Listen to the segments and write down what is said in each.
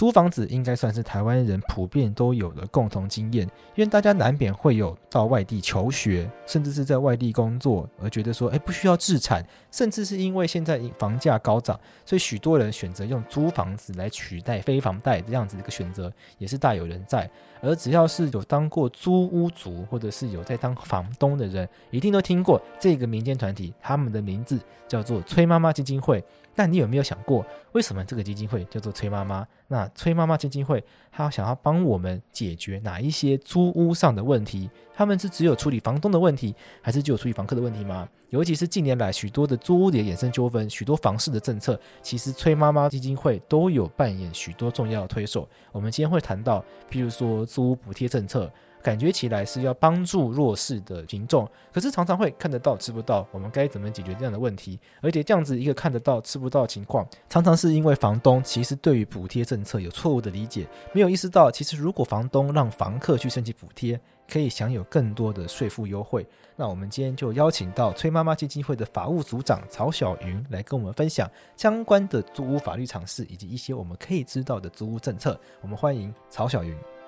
租房子应该算是台湾人普遍都有的共同经验，因为大家难免会有到外地求学，甚至是在外地工作，而觉得说，哎，不需要置产，甚至是因为现在房价高涨，所以许多人选择用租房子来取代非房贷这样子的一个选择，也是大有人在。而只要是有当过租屋族，或者是有在当房东的人，一定都听过这个民间团体，他们的名字叫做崔妈妈基金会。但你有没有想过，为什么这个基金会叫做崔妈妈？那崔妈妈基金会，她想要帮我们解决哪一些租屋上的问题？他们是只有处理房东的问题，还是只有处理房客的问题吗？尤其是近年来许多的租屋的衍生纠纷，许多房市的政策，其实崔妈妈基金会都有扮演许多重要的推手。我们今天会谈到，譬如说租屋补贴政策。感觉起来是要帮助弱势的群众，可是常常会看得到吃不到，我们该怎么解决这样的问题？而且这样子一个看得到吃不到的情况，常常是因为房东其实对于补贴政策有错误的理解，没有意识到其实如果房东让房客去申请补贴，可以享有更多的税负优惠。那我们今天就邀请到崔妈妈基金会的法务组长曹小云来跟我们分享相关的租屋法律常识以及一些我们可以知道的租屋政策。我们欢迎曹小云。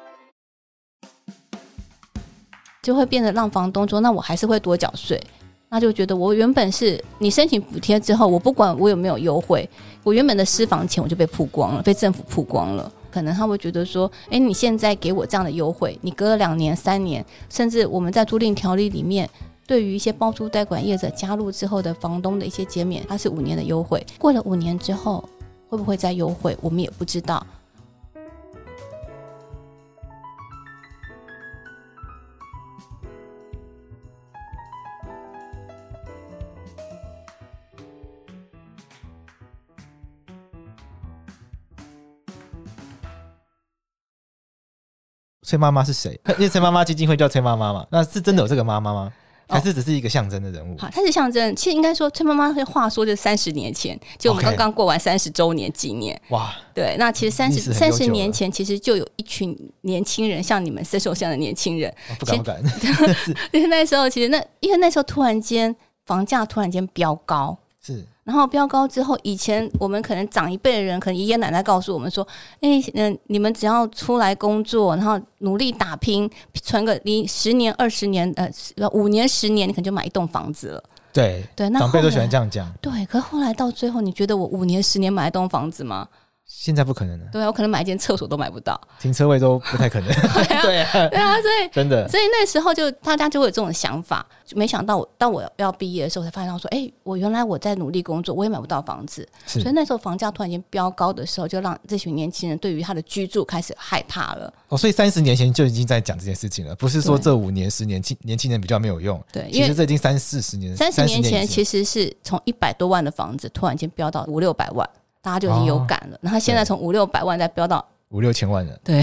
就会变得让房东说，那我还是会多缴税，那就觉得我原本是你申请补贴之后，我不管我有没有优惠，我原本的私房钱我就被曝光了，被政府曝光了。可能他会觉得说，诶，你现在给我这样的优惠，你隔了两年、三年，甚至我们在租赁条例里面，对于一些包租代管业者加入之后的房东的一些减免，它是五年的优惠，过了五年之后会不会再优惠，我们也不知道。崔妈妈是谁？因为崔妈妈基金会叫崔妈妈嘛，那是真的有这个妈妈吗？还是只是一个象征的人物？好，它是象征。其实应该说，崔妈妈的话说，就三十年前，就我们刚刚过完三十周年纪念。哇，对，那其实三十三十年前，其实就有一群年轻人，像你们这种像的年轻人，不敢不敢。因为 那时候，其实那因为那时候突然间房价突然间飙高，是。然后飙高之后，以前我们可能长一辈的人，可能爷爷奶奶告诉我们说：“哎，嗯，你们只要出来工作，然后努力打拼，存个你十年、二十年，呃，五年、十年，你可能就买一栋房子了。”对对，那长辈都喜欢这样讲。对，可是后来到最后，你觉得我五年、十年买一栋房子吗？现在不可能了，对啊，我可能买一间厕所都买不到，停车位都不太可能。对啊，对啊，所以真的，所以那时候就大家就会有这种想法，就没想到我到我要毕业的时候才发现到说，哎、欸，我原来我在努力工作，我也买不到房子，所以那时候房价突然间飙高的时候，就让这群年轻人对于他的居住开始害怕了。哦，所以三十年前就已经在讲这件事情了，不是说这五年、十年轻年轻人比较没有用。对，其实这已经三四十年，三十年前其实是从一百多万的房子突然间飙到五六百万。大家就已经有感了，哦、然后现在从五六百万再飙到五六千万了。对，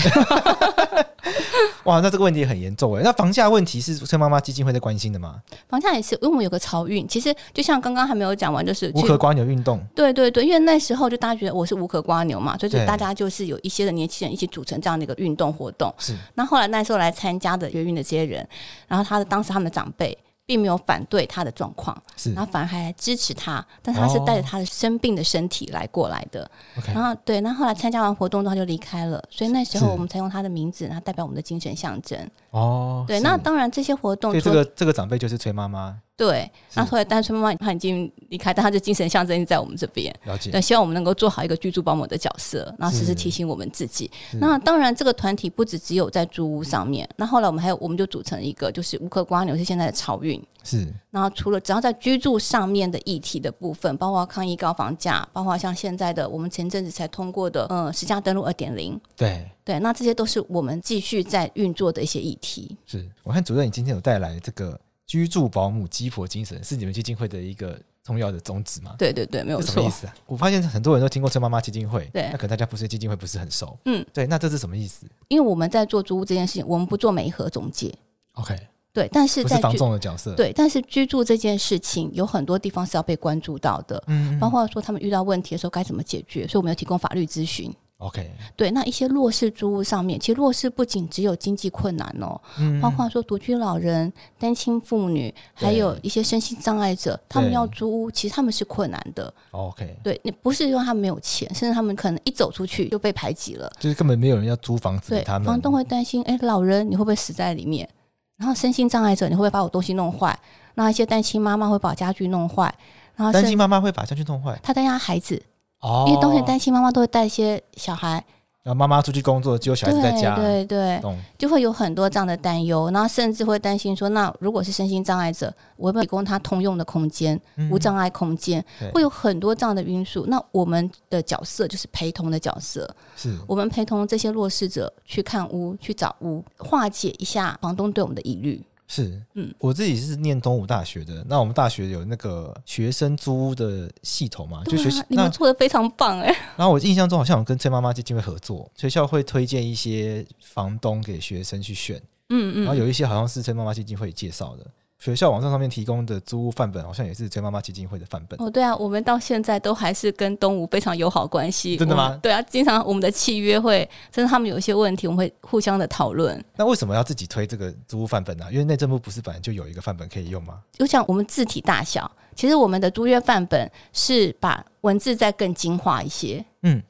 哇，那这个问题很严重哎。那房价问题是崔妈妈基金会在关心的吗？房价也是，因为我们有个潮运，其实就像刚刚还没有讲完，就是无壳瓜牛运动。对对对，因为那时候就大家觉得我是无壳瓜牛嘛，所以就大家就是有一些的年轻人一起组成这样的一个运动活动。是。那后来那时候来参加的学运的这些人，然后他的当时他们的长辈。并没有反对他的状况，是，然后反而还支持他，但他是带着他的生病的身体来过来的。哦、然后对，那后，来参加完活动之后他就离开了，所以那时候我们才用他的名字，然后代表我们的精神象征。哦，对，那当然这些活动，这个这个长辈就是崔妈妈。对，那后来单纯妈妈她已经离开，但她的精神象征在我们这边。了解。对，希望我们能够做好一个居住保姆的角色，然后时时提醒我们自己。那当然，这个团体不只只有在租屋上面。那后来我们还有，我们就组成一个，就是无壳蜗牛是现在的漕运。是。然后除了只要在居住上面的议题的部分，包括抗议高房价，包括像现在的我们前阵子才通过的，嗯，实价登录二点零。对。对，那这些都是我们继续在运作的一些议题。是我看主任，你今天有带来这个。居住保姆鸡婆精神是你们基金会的一个重要的宗旨吗？对对对，没有错。什么意思啊？我发现很多人都听过车妈妈基金会，对，那可能大家不是基金会，不是很熟。嗯，对，那这是什么意思？因为我们在做租屋这件事情，我们不做媒和中介。OK，对，但是在是房仲的角色，对，但是居住这件事情有很多地方是要被关注到的，嗯，包括说他们遇到问题的时候该怎么解决，所以我们要提供法律咨询。OK，对，那一些弱势租屋上面，其实弱势不仅只有经济困难哦，嗯，包括说独居老人、单亲妇女，还有一些身心障碍者，他们要租屋，其实他们是困难的。OK，对，你不是说他们没有钱，甚至他们可能一走出去就被排挤了，就是根本没有人要租房子给他们。房东会担心，哎，老人你会不会死在里面？然后身心障碍者，你会不会把我东西弄坏？那一些单亲妈妈会把家具弄坏，然后单亲妈妈会把家具弄坏，她担心她孩子。哦，因为冬天担心妈妈都会带一些小孩，然后妈妈出去工作，只有小孩子在家，对对对，就会有很多这样的担忧，然后甚至会担心说，那如果是身心障碍者，我会不会提供他通用的空间、嗯、无障碍空间，会有很多这样的因素。那我们的角色就是陪同的角色，是。我们陪同这些弱势者去看屋、去找屋，化解一下房东对我们的疑虑。是，嗯，我自己是念东吴大学的，那我们大学有那个学生租屋的系统嘛，就学习、啊、你们做的非常棒哎。然后我印象中好像有跟崔妈妈基金会合作，学校会推荐一些房东给学生去选，嗯嗯，然后有一些好像是崔妈妈基金会介绍的。学校网站上面提供的租屋范本，好像也是崔妈妈基金会的范本。哦，对啊，我们到现在都还是跟东吴非常友好关系。真的吗？对啊，经常我们的契约会，甚至他们有一些问题，我们会互相的讨论。那为什么要自己推这个租屋范本呢、啊？因为内政部不是本来就有一个范本可以用吗？就像我们字体大小，其实我们的租约范本是把文字再更精化一些，嗯，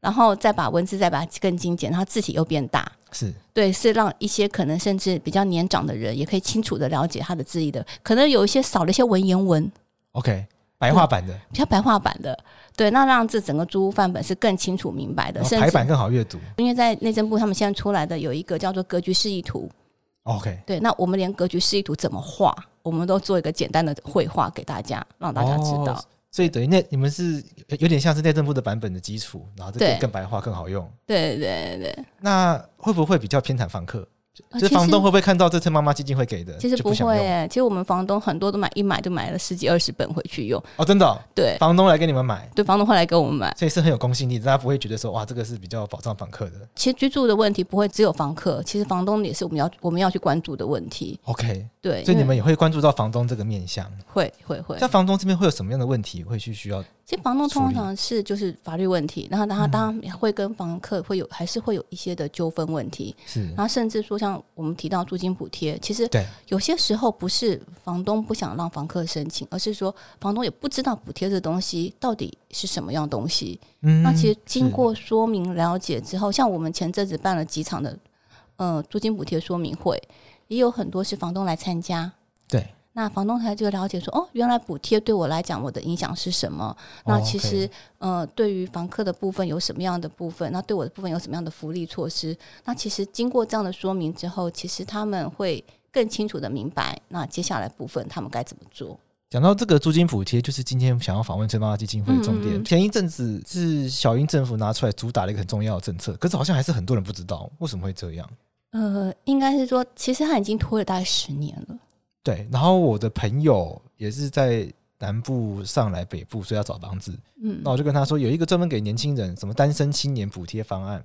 然后再把文字再把它更精简，然后字体又变大。是对，是让一些可能甚至比较年长的人也可以清楚的了解他的字义的，可能有一些少了一些文言文。OK，白话版的，比较白话版的，对，那让这整个租屋范本是更清楚明白的，排版更好阅读。因为在内政部他们现在出来的有一个叫做格局示意图。OK，对，那我们连格局示意图怎么画，我们都做一个简单的绘画给大家，让大家知道。哦所以等于那你们是有点像是内政部的版本的基础，然后这个更白话更好用。对对对对。那会不会比较偏袒房客？就是房东会不会看到这次妈妈基金会给的？其实不会诶，其实我们房东很多都买一买就买了十几二十本回去用。哦，真的、哦？对，房东来给你们买。对，房东会来给我们买，所以是很有公信力，大家不会觉得说哇，这个是比较保障房客的。其实居住的问题不会只有房客，其实房东也是我们要我们要去关注的问题。OK，对，所以你们也会关注到房东这个面向。会会会。像房东这边会有什么样的问题会去需要？其实房东通常是就是法律问题，然后然后当然会跟房客会有还是会有一些的纠纷问题，是，然后甚至说像我们提到租金补贴，其实有些时候不是房东不想让房客申请，而是说房东也不知道补贴这东西到底是什么样东西。嗯，那其实经过说明了解之后，像我们前阵子办了几场的呃租金补贴说明会，也有很多是房东来参加。对。那房东才就了解说，哦，原来补贴对我来讲，我的影响是什么？那其实，呃，对于房客的部分有什么样的部分？那对我的部分有什么样的福利措施？那其实经过这样的说明之后，其实他们会更清楚的明白，那接下来部分他们该怎么做。讲到这个租金补贴，就是今天想要访问崔妈妈基金会的重点。嗯嗯，前一阵子是小英政府拿出来主打了一个很重要的政策，可是好像还是很多人不知道为什么会这样。呃，应该是说，其实他已经拖了大概十年了。对，然后我的朋友也是在南部上来北部，所以要找房子。嗯，那我就跟他说，有一个专门给年轻人什么单身青年补贴方案。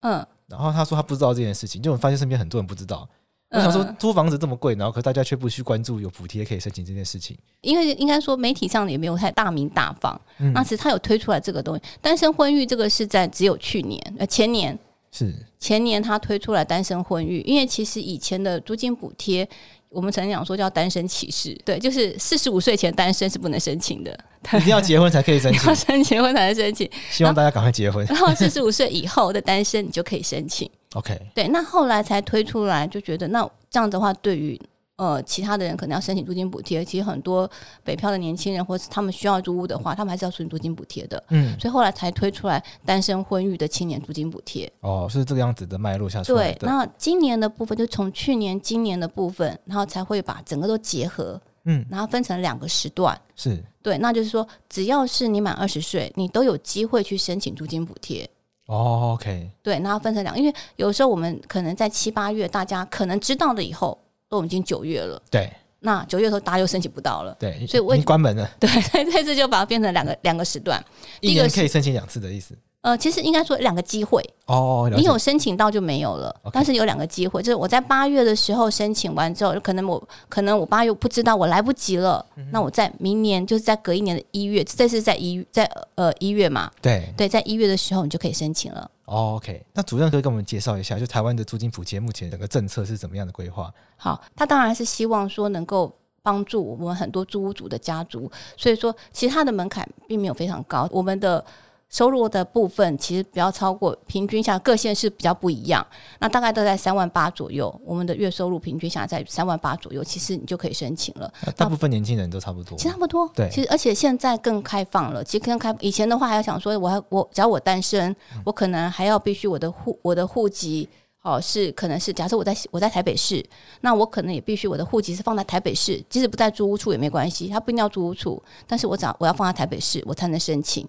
嗯，然后他说他不知道这件事情，就我发现身边很多人不知道。我想说租房子这么贵，然后可大家却不去关注有补贴可以申请这件事情。因为应该说媒体上也没有太大名大放。嗯，那其实他有推出来这个东西，单身婚育这个是在只有去年呃前年是前年他推出来单身婚育，因为其实以前的租金补贴。我们曾经讲说叫单身歧视，对，就是四十五岁前单身是不能申请的，一定要结婚才可以申请，要申结婚才能申请。希望大家赶快结婚。然后四十五岁以后的单身你就可以申请。OK，对，那后来才推出来，就觉得那这样的话对于。呃，其他的人可能要申请租金补贴，其实很多北漂的年轻人，或是他们需要租屋的话，他们还是要申请租金补贴的。嗯，所以后来才推出来单身婚育的青年租金补贴。哦，是这个样子的脉络下去。对，那今年的部分就从去年、今年的部分，然后才会把整个都结合，嗯，然后分成两个时段。是对，那就是说，只要是你满二十岁，你都有机会去申请租金补贴。哦，OK。对，然后分成两个，因为有时候我们可能在七八月，大家可能知道了以后。都已经九月了，对，那九月的时候大家又申请不到了，对，所以我已经关门了，对，这次就把它变成两个两个时段，一年可以申请两次的意思，呃，其实应该说两个机会哦，你有申请到就没有了。但是有两个机会，就是我在八月的时候申请完之后，可能我可能我八月不知道我来不及了，嗯、那我在明年就是在隔一年的一月，这是在一在呃一月嘛？对对，在一月的时候你就可以申请了。哦、OK，那主任可以跟我们介绍一下，就台湾的租金补贴目前整个政策是怎么样的规划？好，他当然是希望说能够帮助我们很多租屋族的家族，所以说其实他的门槛并没有非常高，我们的。收入的部分其实不要超过平均下各县市比较不一样，那大概都在三万八左右。我们的月收入平均下来在三万八左右，其实你就可以申请了。大部分年轻人都差不多，其实差不多。对，其实而且现在更开放了。其实更开，以前的话还要想说，我还我只要我单身，嗯、我可能还要必须我的户我的户籍哦是可能是假设我在我在台北市，那我可能也必须我的户籍是放在台北市，即使不在租屋处也没关系，他不一定要租屋处，但是我只要我要放在台北市，我才能申请。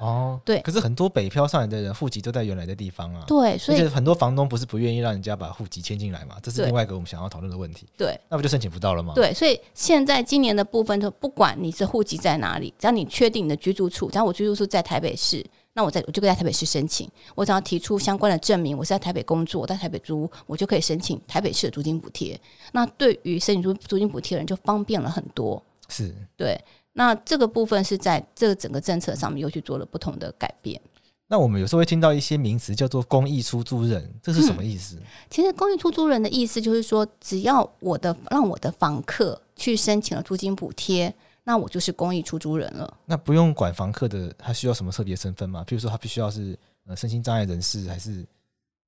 哦，对，可是很多北漂上来的人户籍都在原来的地方啊。对，所以很多房东不是不愿意让人家把户籍迁进来嘛？这是另外一个我们想要讨论的问题。对，那不就申请不到了吗？对，所以现在今年的部分，就不管你是户籍在哪里，只要你确定你的居住处，只要我居住处在台北市，那我在我就可以在台北市申请。我只要提出相关的证明，我是在台北工作，我在台北租，我就可以申请台北市的租金补贴。那对于申请租租金补贴的人就方便了很多。是，对。那这个部分是在这个整个政策上面又去做了不同的改变。那我们有时候会听到一些名词叫做公益出租人，这是什么意思？嗯，其实公益出租人的意思就是说，只要我的让我的房客去申请了租金补贴，那我就是公益出租人了。那不用管房客的他需要什么特别身份吗？譬如说他必须要是呃身心障碍人士，还是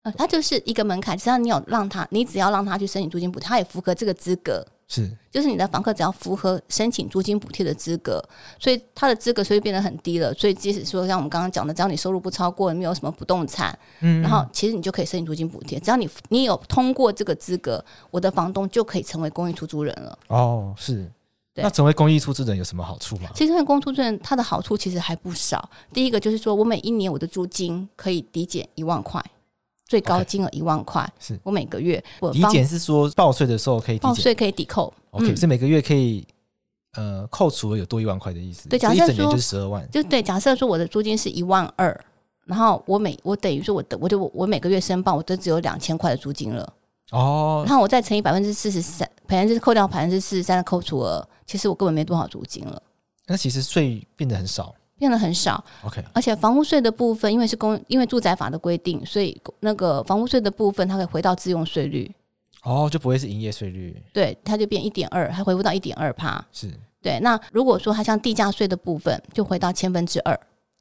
呃他就是一个门槛，只要你有让他，你只要让他去申请租金补贴，他也符合这个资格。是，就是你的房客只要符合申请租金补贴的资格，所以他的资格所以变得很低了。所以即使说像我们刚刚讲的，只要你收入不超过，没有什么不动产，嗯，然后其实你就可以申请租金补贴。只要你你有通过这个资格，我的房东就可以成为公益出租人了。哦，是。那成为公益出租人有什么好处吗？其实成为公益出租人，它的好处其实还不少。第一个就是说我每一年我的租金可以抵减一万块。最高金额一万块，是我每个月我抵减是说报税的时候可以抵减，报税可以抵扣。OK，是每个月可以呃扣除有多一万块的意思。对，假设说就是十二万，就对。假设说我的租金是一万二，然后我每我等于说我的我就我每个月申报我都只有两千块的租金了哦。然后我再乘以百分之四十三，百分之扣掉百分之四十三的扣除额，其实我根本没多少租金了。那其实税变得很少。变得很少，OK，而且房屋税的部分，因为是公，因为住宅法的规定，所以那个房屋税的部分，它可以回到自用税率，哦，就不会是营业税率，对，它就变一点二，还回不到一点二趴，是对。那如果说它像地价税的部分，就回到千分之二，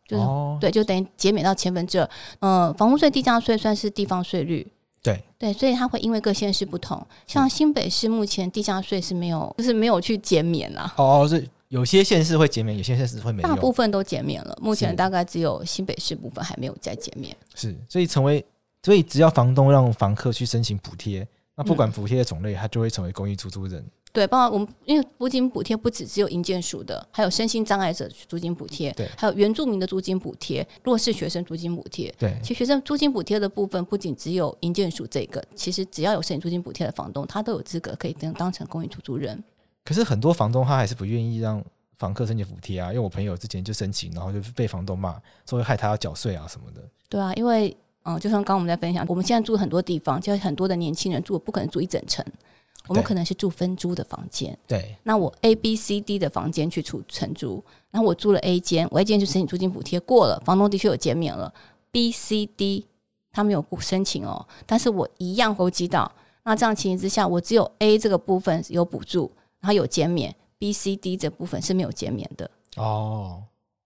就是、哦、对，就等于减免到千分之二。嗯、呃，房屋税、地价税算是地方税率，对对，所以它会因为各县市不同，像新北市目前地价税是没有，就是没有去减免啦。哦，是。有些县市会减免，有些县市会没有。大部分都减免了，目前大概只有新北市部分还没有再减免。是，所以成为，所以只要房东让房客去申请补贴，那不管补贴的种类，他就会成为公益出租人。对，包括我们因为租金补贴不只只有营建署的，还有身心障碍者租金补贴，对，还有原住民的租金补贴、弱势学生租金补贴。对，其实学生租金补贴的部分不仅只有营建署这个，其实只要有申请租金补贴的房东，他都有资格可以当当成公益出租人。可是很多房东他还是不愿意让房客申请补贴啊，因为我朋友之前就申请，然后就被房东骂，说会害他要缴税啊什么的。对啊，因为嗯，就像刚刚我们在分享，我们现在住很多地方，就很多的年轻人住，不可能住一整层，我们可能是住分租的房间。对，那我 A、B、C、D 的房间去出承租，然后我租了 A 间，我 A 间就申请租金补贴过了，房东的确有减免了。B、C、D 他没有申请哦，但是我一样会寄到。那这样情形之下，我只有 A 这个部分有补助，然后有减免。B、C、D 这部分是没有减免的哦，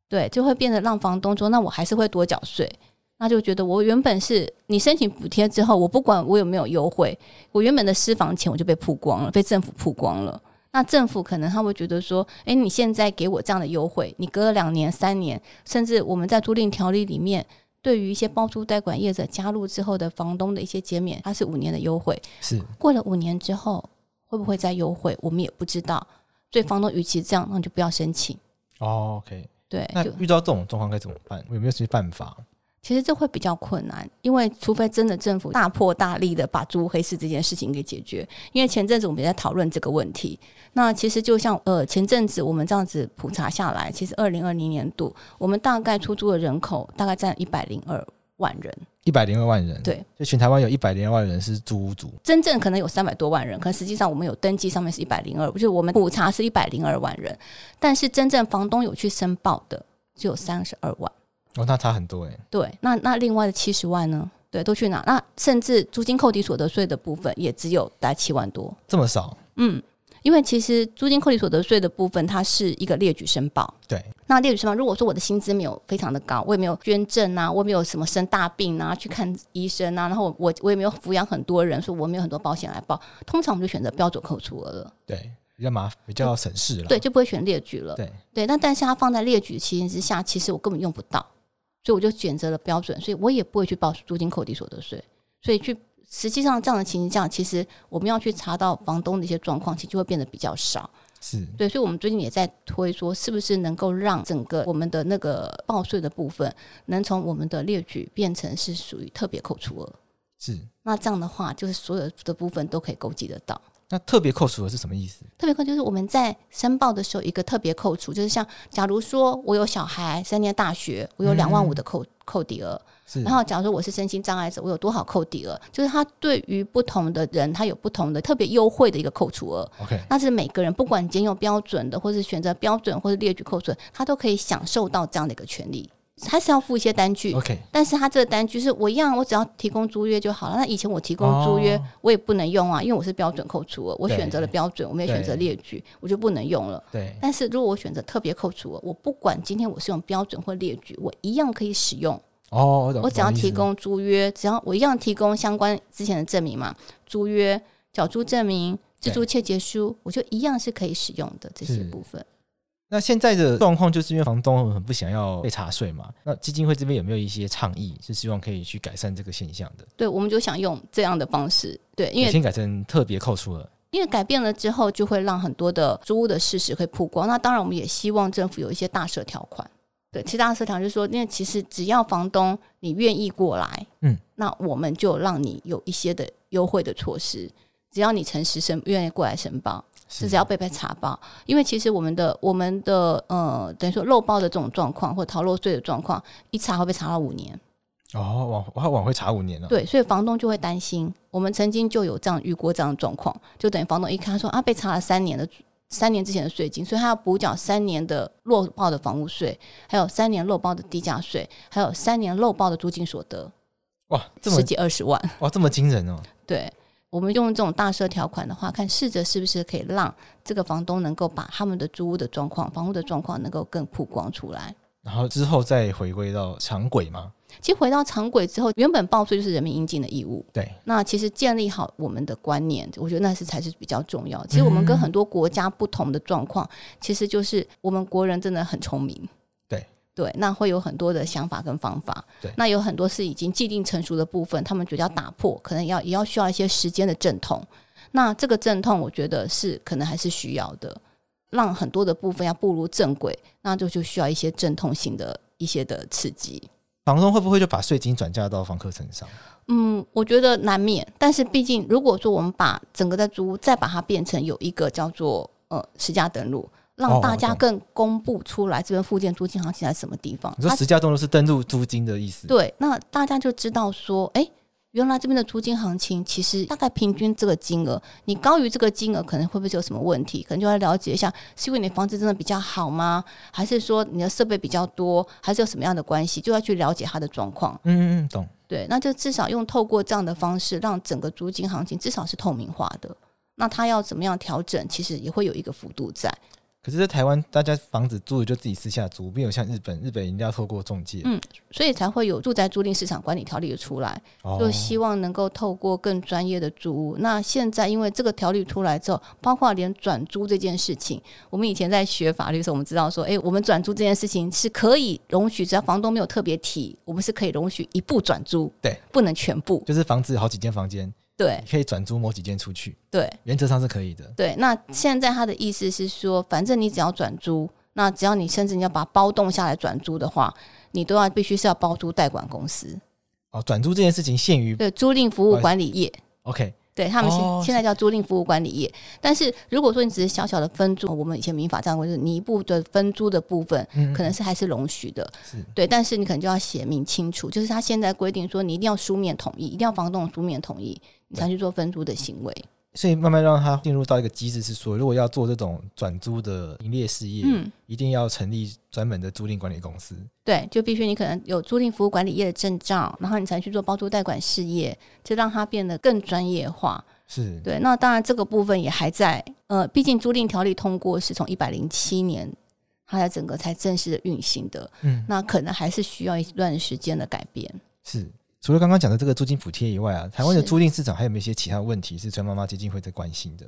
对，就会变得让房东说，那我还是会多缴税，那就觉得我原本是你申请补贴之后，我不管我有没有优惠，我原本的私房钱我就被曝光了，被政府曝光了。那政府可能他会觉得说，诶，你现在给我这样的优惠，你隔了两年、三年，甚至我们在租赁条例里面，对于一些包租代管业者加入之后的房东的一些减免，它是五年的优惠，是过了五年之后会不会再优惠，我们也不知道。所以房东与其这样，那你就不要申请。哦，OK。对，那遇到这种状况该怎么办？有没有什么办法？其实这会比较困难，因为除非真的政府大破大立的把租屋黑市这件事情给解决。因为前阵子我们也在讨论这个问题。那其实就像呃前阵子我们这样子普查下来，其实二零二零年度我们大概出租的人口大概占一百零二万人。一百零二万人，对，就全台湾有一百零二万人是租屋族，真正可能有三百多万人，可实际上我们有登记上面是一百零二，就是我们普查是一百零二万人，但是真正房东有去申报的只有三十二万，哦，那差很多哎。对，那那另外的七十万呢？对，都去哪？那甚至租金扣抵所得税的部分也只有大概七万多，这么少？嗯。因为其实租金扣抵所得税的部分，它是一个列举申报。对，那列举什么，如果说我的薪资没有非常的高，我也没有捐赠啊，我也没有什么生大病啊，去看医生啊，然后我我也没有抚养很多人，说我没有很多保险来报，通常我们就选择标准扣除额了。对，比较麻烦，比较省事了。对，就不会选列举了。对对，那但是它放在列举情形之下，其实我根本用不到，所以我就选择了标准，所以我也不会去报租金扣抵所得税，所以去。实际上，这样的情形下，其实我们要去查到房东的一些状况，其实就会变得比较少。是对，所以，我们最近也在推说，是不是能够让整个我们的那个报税的部分，能从我们的列举变成是属于特别扣除额？是。那这样的话，就是所有的部分都可以勾稽得到。那特别扣除额是什么意思？特别扣就是我们在申报的时候，一个特别扣除，就是像假如说我有小孩三年大学，我有两万五的扣、嗯、扣抵额。然后，假如说我是身心障碍者，我有多少扣抵额？就是他对于不同的人，他有不同的特别优惠的一个扣除额。OK，那是每个人不管仅有标准的，或是选择标准或是列举扣除，他都可以享受到这样的一个权利。还是要付一些单据。OK，但是他这个单据是我一样，我只要提供租约就好了。那以前我提供租约，我也不能用啊，因为我是标准扣除额，我选择了标准，我没有选择列举，我就不能用了。对。但是如果我选择特别扣除额，我不管今天我是用标准或列举，我一样可以使用。哦，我只要提供租约，只要我一样提供相关之前的证明嘛，租约、缴租证明、自租切结书，我就一样是可以使用的这些部分。那现在的状况就是因为房东很不想要被查税嘛，那基金会这边有没有一些倡议，是希望可以去改善这个现象的？对，我们就想用这样的方式，对，因为先改成特别扣除了，因为改变了之后，就会让很多的租屋的事实会曝光。那当然，我们也希望政府有一些大赦条款。对，其他社团就是说，因为其实只要房东你愿意过来，嗯，那我们就让你有一些的优惠的措施。只要你诚实申，愿意过来申报，是只要被被查报。因为其实我们的我们的呃，等于说漏报的这种状况或逃漏税的状况，一查会被查到五年。哦，往往往会查五年了。对，所以房东就会担心。我们曾经就有这样遇过这样的状况，就等于房东一看说啊，被查了三年的。三年之前的税金，所以他要补缴三年的漏报的房屋税，还有三年漏报的地价税，还有三年漏报的租金所得。哇，这么十几二十万！哇，这么惊人哦！对，我们用这种大赦条款的话，看试着是不是可以让这个房东能够把他们的租屋的状况、房屋的状况能够更曝光出来。然后之后再回归到常轨吗？其实回到常轨之后，原本报税就是人民应尽的义务。对，那其实建立好我们的观念，我觉得那是才是比较重要。其实我们跟很多国家不同的状况，嗯、其实就是我们国人真的很聪明。对对，那会有很多的想法跟方法。对，那有很多是已经既定成熟的部分，他们觉得要打破，可能要也要需要一些时间的阵痛。那这个阵痛，我觉得是可能还是需要的，让很多的部分要步入正轨，那就就需要一些阵痛性的一些的刺激。房东会不会就把税金转嫁到房客身上？嗯，我觉得难免。但是毕竟，如果说我们把整个的租屋再把它变成有一个叫做呃实价登录，让大家更公布出来这边附件租金行情在什么地方？你说实价登录是登录租金的意思？对，那大家就知道说，哎。原来这边的租金行情，其实大概平均这个金额，你高于这个金额，可能会不会有什么问题？可能就要了解一下，是因为你房子真的比较好吗？还是说你的设备比较多，还是有什么样的关系？就要去了解它的状况。嗯嗯嗯，懂。对，那就至少用透过这样的方式，让整个租金行情至少是透明化的。那它要怎么样调整，其实也会有一个幅度在。可是，在台湾，大家房子租的就自己私下租，没有像日本，日本一定要透过中介。嗯，所以才会有住宅租赁市场管理条例的出来，哦、就希望能够透过更专业的租屋。那现在，因为这个条例出来之后，包括连转租这件事情，我们以前在学法律的时候，我们知道说，哎，我们转租这件事情是可以容许，只要房东没有特别提，我们是可以容许一步转租，对，不能全部，就是房子有好几间房间。对，可以转租某几间出去。对，原则上是可以的。对，那现在他的意思是说，反正你只要转租，那只要你甚至你要把包栋下来转租的话，你都要必须是要包租代管公司。哦，转租这件事情限于对租赁服务管理业。OK。对他们现、哦、现在叫租赁服务管理业，但是如果说你只是小小的分租，我们以前民法这样规定，你一部的分租的部分，可能是还是容许的，嗯、对，但是你可能就要写明清楚，就是他现在规定说，你一定要书面同意，一定要房东书面同意，你才去做分租的行为。所以慢慢让他进入到一个机制，是说，如果要做这种转租的营业事业，嗯，一定要成立专门的租赁管理公司。对，就必须你可能有租赁服务管理业的证照，然后你才去做包租代管事业，就让它变得更专业化。是对，那当然这个部分也还在，呃，毕竟租赁条例通过是从一百零七年，它才整个才正式的运行的，嗯，那可能还是需要一段时间的改变。是，除了刚刚讲的这个租金补贴以外啊，台湾的租赁市场还有没有一些其他问题是陈妈妈基金会在关心的？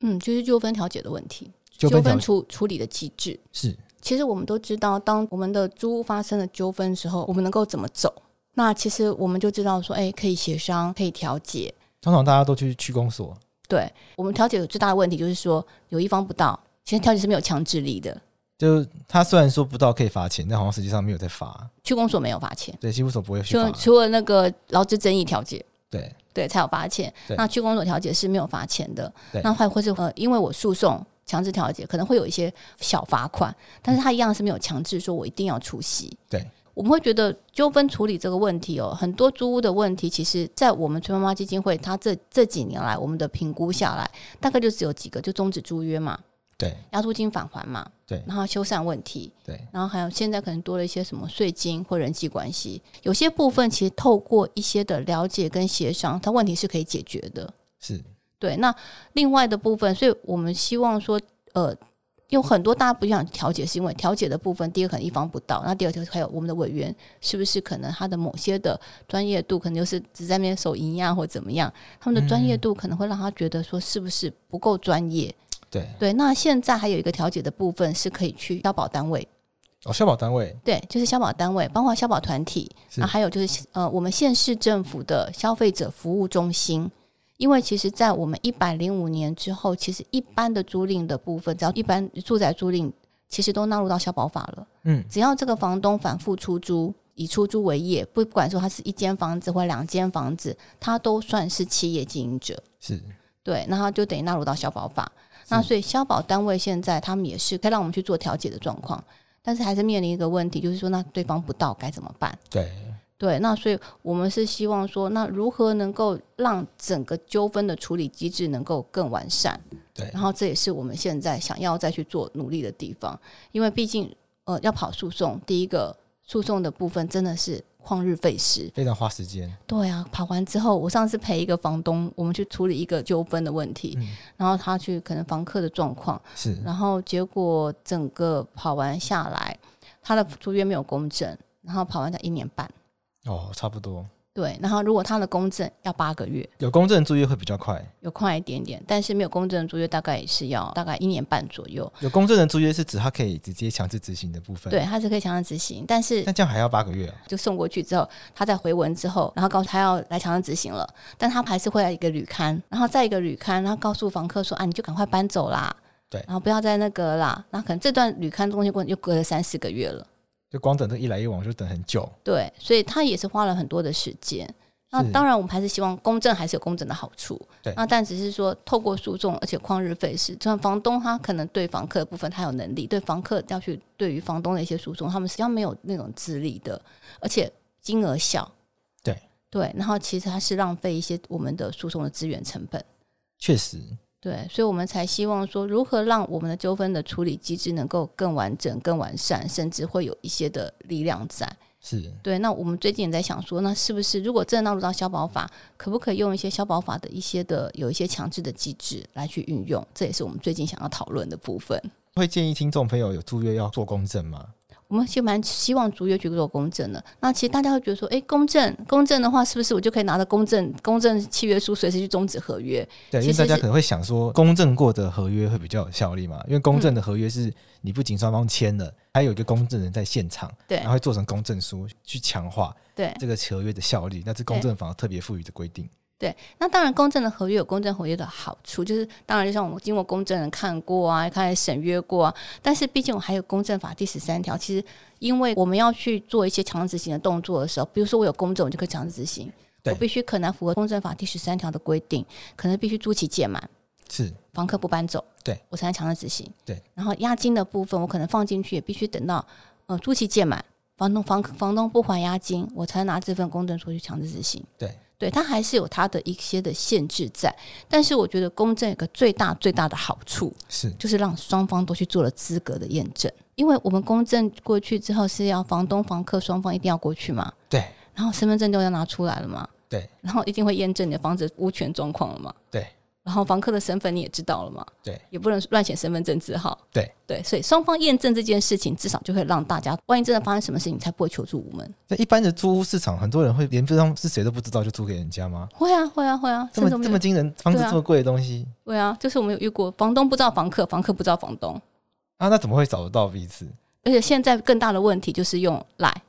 嗯，就是纠纷调解的问题，纠纷处处理的机制是。其实我们都知道，当我们的租屋发生了纠纷时候，我们能够怎么走？那其实我们就知道说，哎，可以协商，可以调解。通常大家都去区公所。对，我们调解有最大的问题就是说，有一方不到，其实调解是没有强制力的。就他虽然说不到可以罚钱，但好像实际上没有在罚。区公所没有罚钱，对，区公所不会去罚。除了那个劳资争议调解，对对才有罚钱。那区公所调解是没有罚钱的。那或或是呃，因为我诉讼强制调解，可能会有一些小罚款，但是他一样是没有强制说我一定要出席。对。我们会觉得纠纷处理这个问题哦，很多租屋的问题，其实，在我们崔妈妈基金会，它这这几年来，我们的评估下来，大概就只有几个，就终止租约嘛，对，押租金返还嘛，对，然后修缮问题，对，然后还有现在可能多了一些什么税金或人际关系，有些部分其实透过一些的了解跟协商，它问题是可以解决的，是对。那另外的部分，所以我们希望说，呃。有很多大家不想调解，是因为调解的部分，第一个可能一方不到，那第二个还有我们的委员是不是可能他的某些的专业度，可能就是只在那边守营呀，或怎么样，他们的专业度可能会让他觉得说是不是不够专业？对对，那现在还有一个调解的部分是可以去消保单位哦，消保单位对，就是消保单位，包括消保团体，那还有就是呃，我们县市政府的消费者服务中心。因为其实，在我们一百零五年之后，其实一般的租赁的部分，只要一般住宅租赁，其实都纳入到消保法了。嗯，只要这个房东反复出租，以出租为业，不不管说他是一间房子或两间房子，他都算是企业经营者。是，对，那他就等于纳入到消保法。那所以消保单位现在他们也是可以让我们去做调解的状况，但是还是面临一个问题，就是说那对方不到该怎么办？对。对，那所以我们是希望说，那如何能够让整个纠纷的处理机制能够更完善？对，然后这也是我们现在想要再去做努力的地方，因为毕竟呃要跑诉讼，第一个诉讼的部分真的是旷日费时，非常花时间。对啊，跑完之后，我上次陪一个房东，我们去处理一个纠纷的问题，嗯、然后他去可能房客的状况是，然后结果整个跑完下来，他的租约没有公证，然后跑完才一年半。哦，差不多。对，然后如果他的公证要八个月，有公证租约会比较快，有快一点点，但是没有公证的租约大概也是要大概一年半左右。有公证的租约是指他可以直接强制执行的部分，对，他是可以强制执行，但是那这样还要八个月啊？就送过去之后，他再回文之后，然后告诉他要来强制执行了，但他还是会来一个旅刊，然后再一个旅刊，然后告诉房客说啊，你就赶快搬走啦，对，然后不要再那个啦，那可能这段旅勘中间过又隔了三四个月了。就光等这一来一往就等很久，对，所以他也是花了很多的时间。那当然，我们还是希望公证还是有公证的好处。对，那但只是说透过诉讼，而且旷日费时。就算房东他可能对房客的部分他有能力，对房客要去对于房东的一些诉讼，他们实际上没有那种资历的，而且金额小。对对，然后其实他是浪费一些我们的诉讼的资源成本。确实。对，所以我们才希望说，如何让我们的纠纷的处理机制能够更完整、更完善，甚至会有一些的力量在。是对。那我们最近也在想说，那是不是如果真的纳入到消保法，可不可以用一些消保法的一些的有一些强制的机制来去运用？这也是我们最近想要讨论的部分。会建议听众朋友有住院要做公证吗？我们就蛮希望足月去做公证的。那其实大家会觉得说，哎，公证公证的话，是不是我就可以拿着公证公证契约书随时去终止合约？对，因为大家可能会想说，公证过的合约会比较有效力嘛？因为公证的合约是你不仅双方签了，还有一个公证人在现场，对，然后会做成公证书去强化对这个合约的效力。那是公证法特别赋予的规定。对，那当然公证的合约有公证合约的好处，就是当然就像我们经过公证人看过啊，看审阅过啊，但是毕竟我还有公证法第十三条，其实因为我们要去做一些强制执行的动作的时候，比如说我有公证，我就可以强制执行，对我必须可能符合公证法第十三条的规定，可能必须租期届满，是房客不搬走，对我才能强制执行，对，然后押金的部分我可能放进去，也必须等到呃租期届满，房东房房东不还押金，我才拿这份公证书去强制执行，对。对，它还是有它的一些的限制在，但是我觉得公证有个最大最大的好处是，就是让双方都去做了资格的验证，因为我们公证过去之后是要房东房客双方一定要过去嘛，对，然后身份证都要拿出来了嘛，对，然后一定会验证你的房子物权状况了嘛，对。然后房客的身份你也知道了嘛？对，也不能乱写身份证字号。对对，所以双方验证这件事情，至少就会让大家，万一真的发生什么事情，才不会求助无门。那一般的租屋市场，很多人会连对方是谁都不知道就租给人家吗？会啊，会啊，会啊，这么这么惊人，房子这么贵的东西。对啊，就是我们有遇过，房东不知道房客，房客不知道房东啊，那怎么会找得到彼此？而且现在更大的问题就是用赖。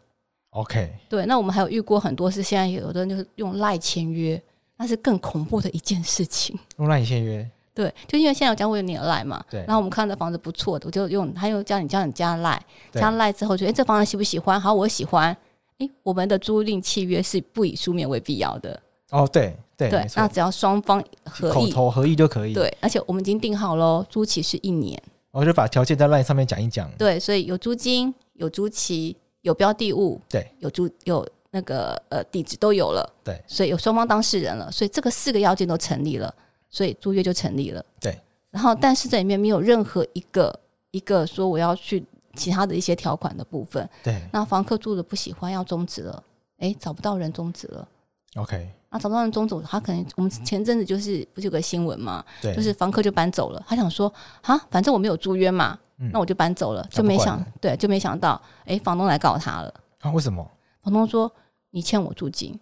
OK，对，那我们还有遇过很多是现在有的人就是用赖签约，那是更恐怖的一件事情。用赖签约。对，就因为现在我有你的赖嘛，对，然后我们看到房子不错的，我就用他又叫你叫你加赖，加赖之后就哎，这房子喜不喜欢？好，我喜欢。哎，我们的租赁契约是不以书面为必要的。哦，对对对，那只要双方合意，口头合意就可以。对，而且我们已经定好喽，租期是一年。我就把条件在赖上面讲一讲。对，所以有租金，有租期，有标的物，对，有租有那个呃地址都有了。对，所以有双方当事人了，所以这个四个要件都成立了，所以租约就成立了。对。然后，但是这里面没有任何一个一个说我要去其他的一些条款的部分。对。那房客住的不喜欢要终止了，哎，找不到人终止了。OK。那找不到人终止，他可能我们前阵子就是不是有个新闻嘛？对。就是房客就搬走了，他想说啊，反正我没有租约嘛，嗯、那我就搬走了，就没想对，就没想到哎，房东来告他了。啊？为什么？房东说你欠我租金。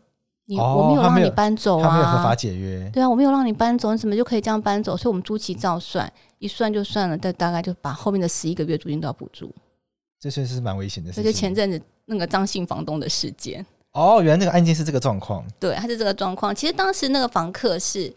你我没有让你搬走啊，他没有合法解约。对啊，我没有让你搬走，你怎么就可以这样搬走？所以我们租期照算，一算就算了，但大概就把后面的十一个月租金都要补足。这确实是蛮危险的事情。这就前阵子那个张姓房东的事件。哦，原来那个案件是这个状况。对，他是这个状况。其实当时那个房客是。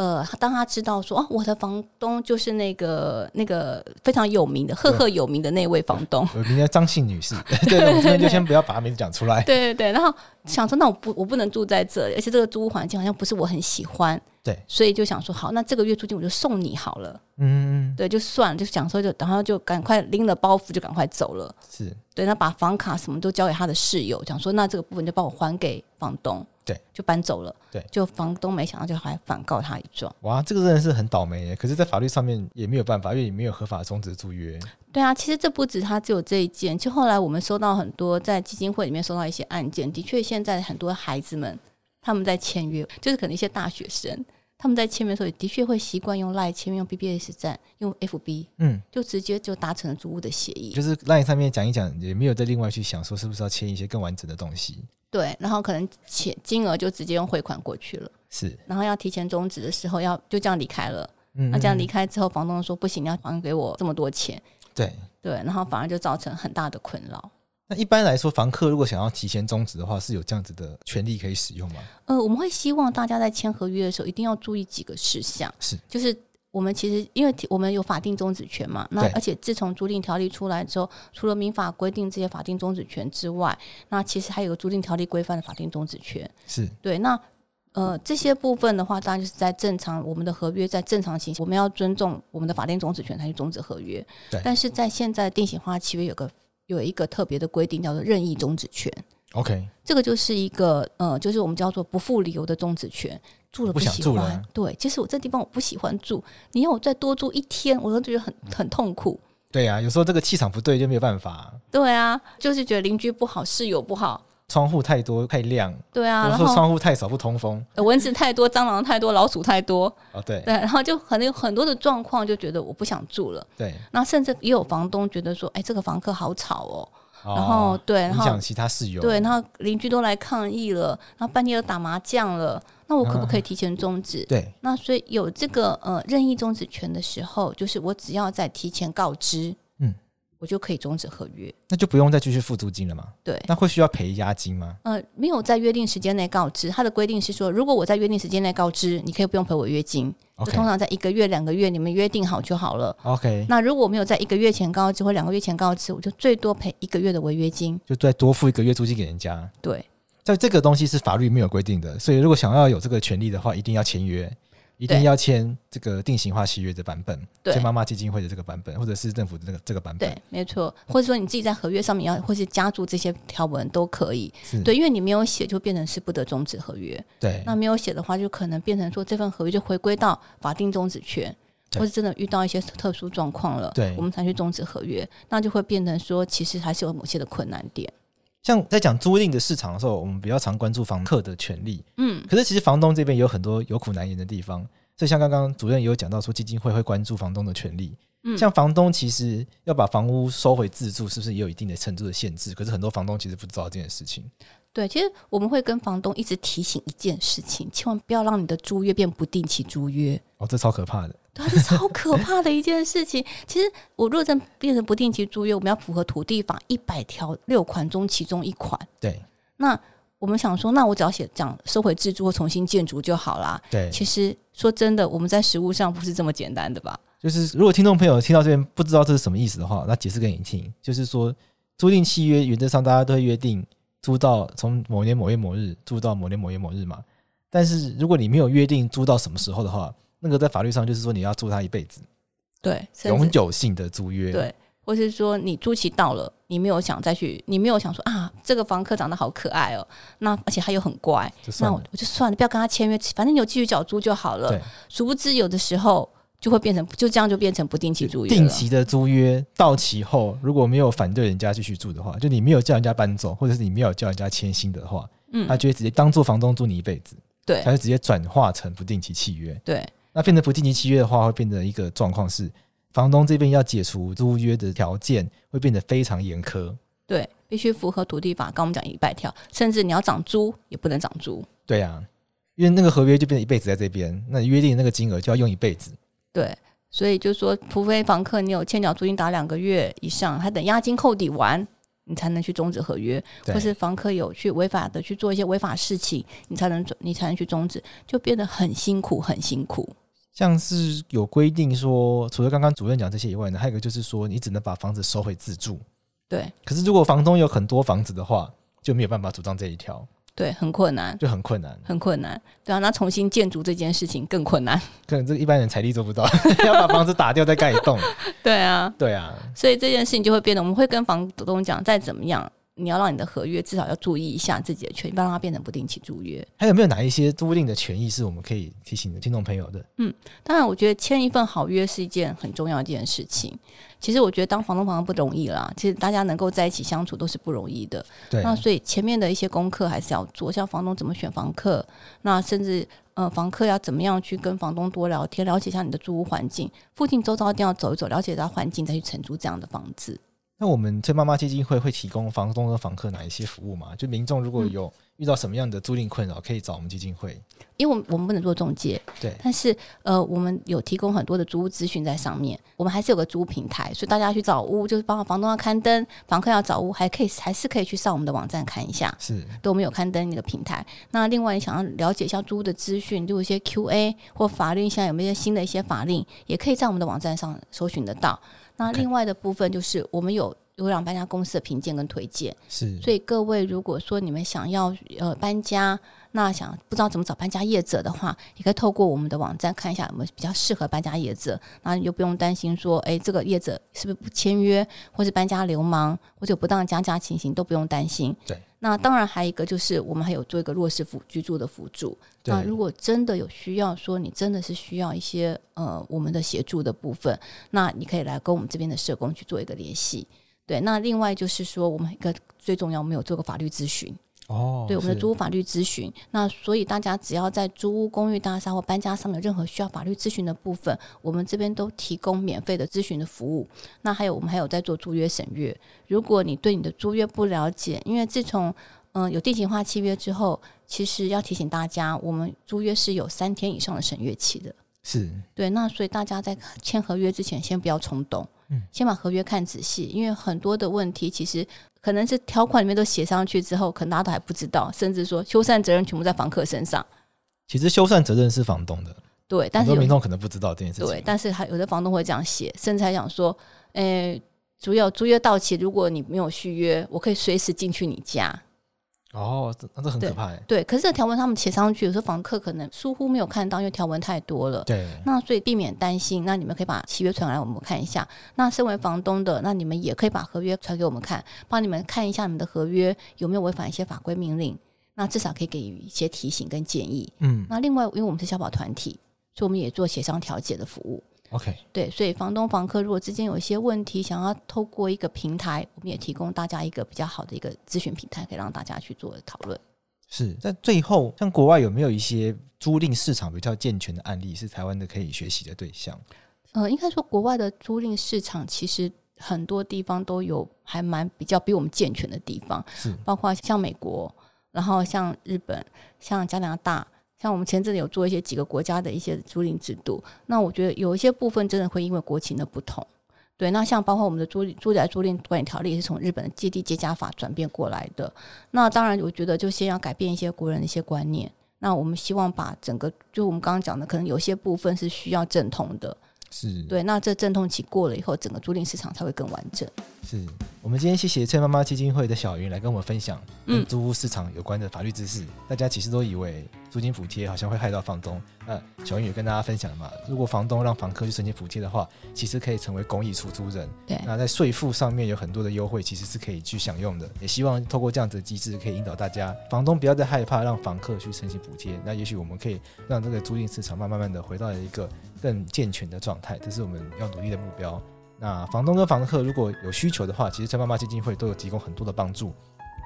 呃，当他知道说哦，我的房东就是那个那个非常有名的、赫赫有名的那位房东，有名的张姓女士。对，我们这边就先不要把她名字讲出来。对对对，然后想说，那我不我不能住在这里，而且这个租屋环境好像不是我很喜欢。对，所以就想说，好，那这个月租金我就送你好了。嗯，对，就算了，就想说就，然后就赶快拎了包袱就赶快走了。是，对，那把房卡什么都交给他的室友，讲说那这个部分就帮我还给房东。对，就搬走了。对，就房东没想到就还反告他一状。哇，这个真的是很倒霉耶！可是，在法律上面也没有办法，因为也没有合法终止租约。对啊，其实这不止他只有这一件，就后来我们收到很多在基金会里面收到一些案件，的确现在很多孩子们他们在签约，就是可能一些大学生他们在签约的时候也的确会习惯用 LINE 签约，用 BBS 站，用 FB，嗯，就直接就达成了租屋的协议。就是 LINE 上面讲一讲，也没有再另外去想说是不是要签一些更完整的东西。对，然后可能钱金额就直接用汇款过去了，是。然后要提前终止的时候，要就这样离开了。嗯，那这样离开之后，房东说不行，你要还给我这么多钱。对对，然后反而就造成很大的困扰。那一般来说，房客如果想要提前终止的话，是有这样子的权利可以使用吗？呃，我们会希望大家在签合约的时候一定要注意几个事项，是，就是。我们其实因为我们有法定终止权嘛，那而且自从租赁条例出来之后，除了民法规定这些法定终止权之外，那其实还有个租赁条例规范的法定终止权。是对，那呃这些部分的话，当然就是在正常我们的合约在正常情形，我们要尊重我们的法定终止权才去终止合约。对，但是在现在定型化契约有个有一个特别的规定，叫做任意终止权。OK，这个就是一个呃，就是我们叫做不负理由的终止权。住了不喜欢，不想住了。对，其实我这地方我不喜欢住，你要我再多住一天，我都觉得很很痛苦。对啊，有时候这个气场不对就没有办法。对啊，就是觉得邻居不好，室友不好，窗户太多太亮。对啊，然后窗户太少不通风，蚊子太多，蟑螂太多，老鼠太多。哦，对对，然后就可能有很多的状况，就觉得我不想住了。对，那甚至也有房东觉得说，哎，这个房客好吵哦。然后对，然后影响其他室友。对，然后邻居都来抗议了，然后半夜又打麻将了。那我可不可以提前终止？对，那所以有这个呃任意终止权的时候，就是我只要在提前告知，嗯，我就可以终止合约，那就不用再继续付租金了吗？对，那会需要赔押金吗？呃，没有在约定时间内告知，它的规定是说，如果我在约定时间内告知，你可以不用赔违约金.就通常在一个月、两个月你们约定好就好了。OK，那如果我没有在一个月前告知或两个月前告知，我就最多赔一个月的违约金，就再多付一个月租金给人家。对，在这个东西是法律没有规定的，所以如果想要有这个权利的话，一定要签约。一定要签这个定型化契约的版本，签妈妈基金会的这个版本，或者是政府的这个这个版本。对，没错。或者说你自己在合约上面要，或是加注这些条文都可以。对，因为你没有写，就变成是不得终止合约。对。那没有写的话，就可能变成说这份合约就回归到法定终止权，或是真的遇到一些特殊状况了，对，我们才去终止合约，那就会变成说其实还是有某些的困难点。像在讲租赁的市场的时候，我们比较常关注房客的权利。嗯，可是其实房东这边也有很多有苦难言的地方。所以像刚刚主任也有讲到说，基金会会关注房东的权利。嗯，像房东其实要把房屋收回自住，是不是也有一定的程度的限制？可是很多房东其实不知道这件事情。对，其实我们会跟房东一直提醒一件事情，千万不要让你的租约变不定期租约。哦，这超可怕的。对，这超可怕的一件事情。其实我如果真变成不定期租约，我们要符合土地法一百条六款中其中一款。对。那我们想说，那我只要写讲收回自住或重新建筑就好啦。对。其实说真的，我们在实务上不是这么简单的吧？就是如果听众朋友听到这边不知道这是什么意思的话，那解释给你听。就是说，租赁契约原则上大家都会约定。租到从某年某月某日租到某年某月某日嘛，但是如果你没有约定租到什么时候的话，那个在法律上就是说你要租他一辈子，对，永久性的租约，对，或是说你租期到了，你没有想再去，你没有想说啊，这个房客长得好可爱哦，那而且他又很乖，那我我就算了，不要跟他签约，反正你有继续缴租就好了。殊不知有的时候。就会变成就这样就变成不定期租约。定期的租约到期后，如果没有反对人家继续住的话，就你没有叫人家搬走，或者是你没有叫人家签新的话，嗯，他就会直接当做房东租你一辈子。对，他就直接转化成不定期契约。对，那变成不定期契约的话，会变成一个状况是，房东这边要解除租约的条件会变得非常严苛。对，必须符合土地法，刚我们讲一百条，甚至你要涨租也不能涨租。对呀、啊，因为那个合约就变成一辈子在这边，那约定的那个金额就要用一辈子。对，所以就说，除非房客你有欠缴租金达两个月以上，还等押金扣抵完，你才能去终止合约；或是房客有去违法的去做一些违法事情，你才能你才能去终止，就变得很辛苦，很辛苦。像是有规定说，除了刚刚主任讲这些以外呢，还有一个就是说，你只能把房子收回自住。对，可是如果房东有很多房子的话，就没有办法主张这一条。对，很困难，就很困难，很困难。对啊，那重新建筑这件事情更困难，可能这一般人财力做不到，要把房子打掉再盖一栋。对啊，对啊，所以这件事情就会变得，我们会跟房东讲，再怎么样。你要让你的合约至少要注意一下自己的权益，不要让它变成不定期租约。还有没有哪一些租赁的权益是我们可以提醒的听众朋友的？嗯，当然，我觉得签一份好约是一件很重要的一件事情。其实我觉得当房东房东不容易啦，其实大家能够在一起相处都是不容易的。对。那所以前面的一些功课还是要做，像房东怎么选房客，那甚至呃房客要怎么样去跟房东多聊天，了解一下你的租屋环境，附近周遭一定要走一走，了解一下环境，再去承租这样的房子。那我们崔妈妈基金会会提供房东和房客哪一些服务吗？就民众如果有遇到什么样的租赁困扰，可以找我们基金会。因为我们我们不能做中介，对。但是呃，我们有提供很多的租屋资讯在上面。我们还是有个租屋平台，所以大家去找屋，就是包括房东要刊登，房客要找屋，还可以还是可以去上我们的网站看一下。是，对，我们有刊登那个平台。那另外，你想要了解一下租屋的资讯，就有一些 Q&A 或法律，现在有没有一些新的一些法令，也可以在我们的网站上搜寻得到。那另外的部分就是我们有。有两搬家公司的评鉴跟推荐，是，所以各位如果说你们想要呃搬家，那想不知道怎么找搬家业者的话，也可以透过我们的网站看一下有没有比较适合搬家业者，那你就不用担心说，哎，这个业者是不是不签约，或是搬家流氓，或者有不当加价情形都不用担心。对，那当然还有一个就是我们还有做一个弱势辅居住的辅助，那如果真的有需要，说你真的是需要一些呃我们的协助的部分，那你可以来跟我们这边的社工去做一个联系。对，那另外就是说，我们一个最重要，我们有做过法律咨询哦。对，我们的租屋法律咨询，那所以大家只要在租屋、公寓大厦或搬家上面有任何需要法律咨询的部分，我们这边都提供免费的咨询的服务。那还有，我们还有在做租约审阅。如果你对你的租约不了解，因为自从嗯、呃、有定型化契约之后，其实要提醒大家，我们租约是有三天以上的审阅期的。是。对，那所以大家在签合约之前，先不要冲动。嗯，先把合约看仔细，因为很多的问题其实可能是条款里面都写上去之后，可能大家都还不知道，甚至说修缮责任全部在房客身上。其实修缮责任是房东的，对，但是很多民众可能不知道这件事情。对，但是还有的房东会这样写，甚至还想说，诶，主要租约到期，如果你没有续约，我可以随时进去你家。哦，这那这很可怕哎。对，可是这条文他们写上去，有时候房客可能疏忽没有看到，因为条文太多了。对。那所以避免担心，那你们可以把契约传来，我们看一下。那身为房东的，那你们也可以把合约传给我们看，帮你们看一下你们的合约有没有违反一些法规命令。那至少可以给予一些提醒跟建议。嗯。那另外，因为我们是消保团体，所以我们也做协商调解的服务。OK，对，所以房东房客如果之间有一些问题，想要透过一个平台，我们也提供大家一个比较好的一个咨询平台，可以让大家去做讨论。是在最后，像国外有没有一些租赁市场比较健全的案例，是台湾的可以学习的对象？呃，应该说国外的租赁市场其实很多地方都有还蛮比较比我们健全的地方，是包括像美国，然后像日本，像加拿大。像我们前阵子有做一些几个国家的一些租赁制度，那我觉得有一些部分真的会因为国情的不同，对。那像包括我们的租住宅租赁管理条例也是从日本的阶地阶价法转变过来的。那当然，我觉得就先要改变一些国人的一些观念。那我们希望把整个，就我们刚刚讲的，可能有些部分是需要阵痛的。是对，那这阵痛期过了以后，整个租赁市场才会更完整。是我们今天谢谢翠妈妈基金会的小云来跟我们分享跟租屋市场有关的法律知识。嗯、大家其实都以为租金补贴好像会害到房东，那小云也跟大家分享了嘛，如果房东让房客去申请补贴的话，其实可以成为公益出租人。对，那在税负上面有很多的优惠，其实是可以去享用的。也希望透过这样子的机制，可以引导大家，房东不要再害怕让房客去申请补贴。那也许我们可以让这个租赁市场慢慢慢的回到一个更健全的状态，这是我们要努力的目标。那房东跟房客如果有需求的话，其实崔妈妈基金会都有提供很多的帮助。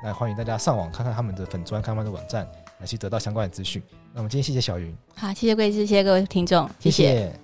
那欢迎大家上网看看他们的粉砖、看他们的网站，来去得到相关的资讯。那我们今天谢谢小云，好，谢谢桂枝，谢谢各位听众，谢谢。谢谢